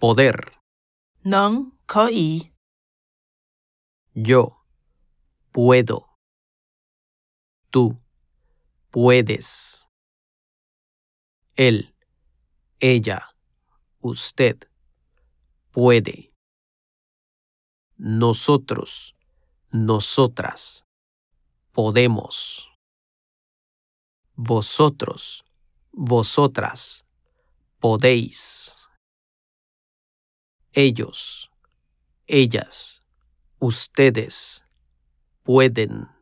poder, 能可以 yo, puedo, tú, puedes, él, ella, usted, puede, nosotros, nosotras, podemos, vosotros, vosotras, podéis, ellos, ellas, ustedes, pueden.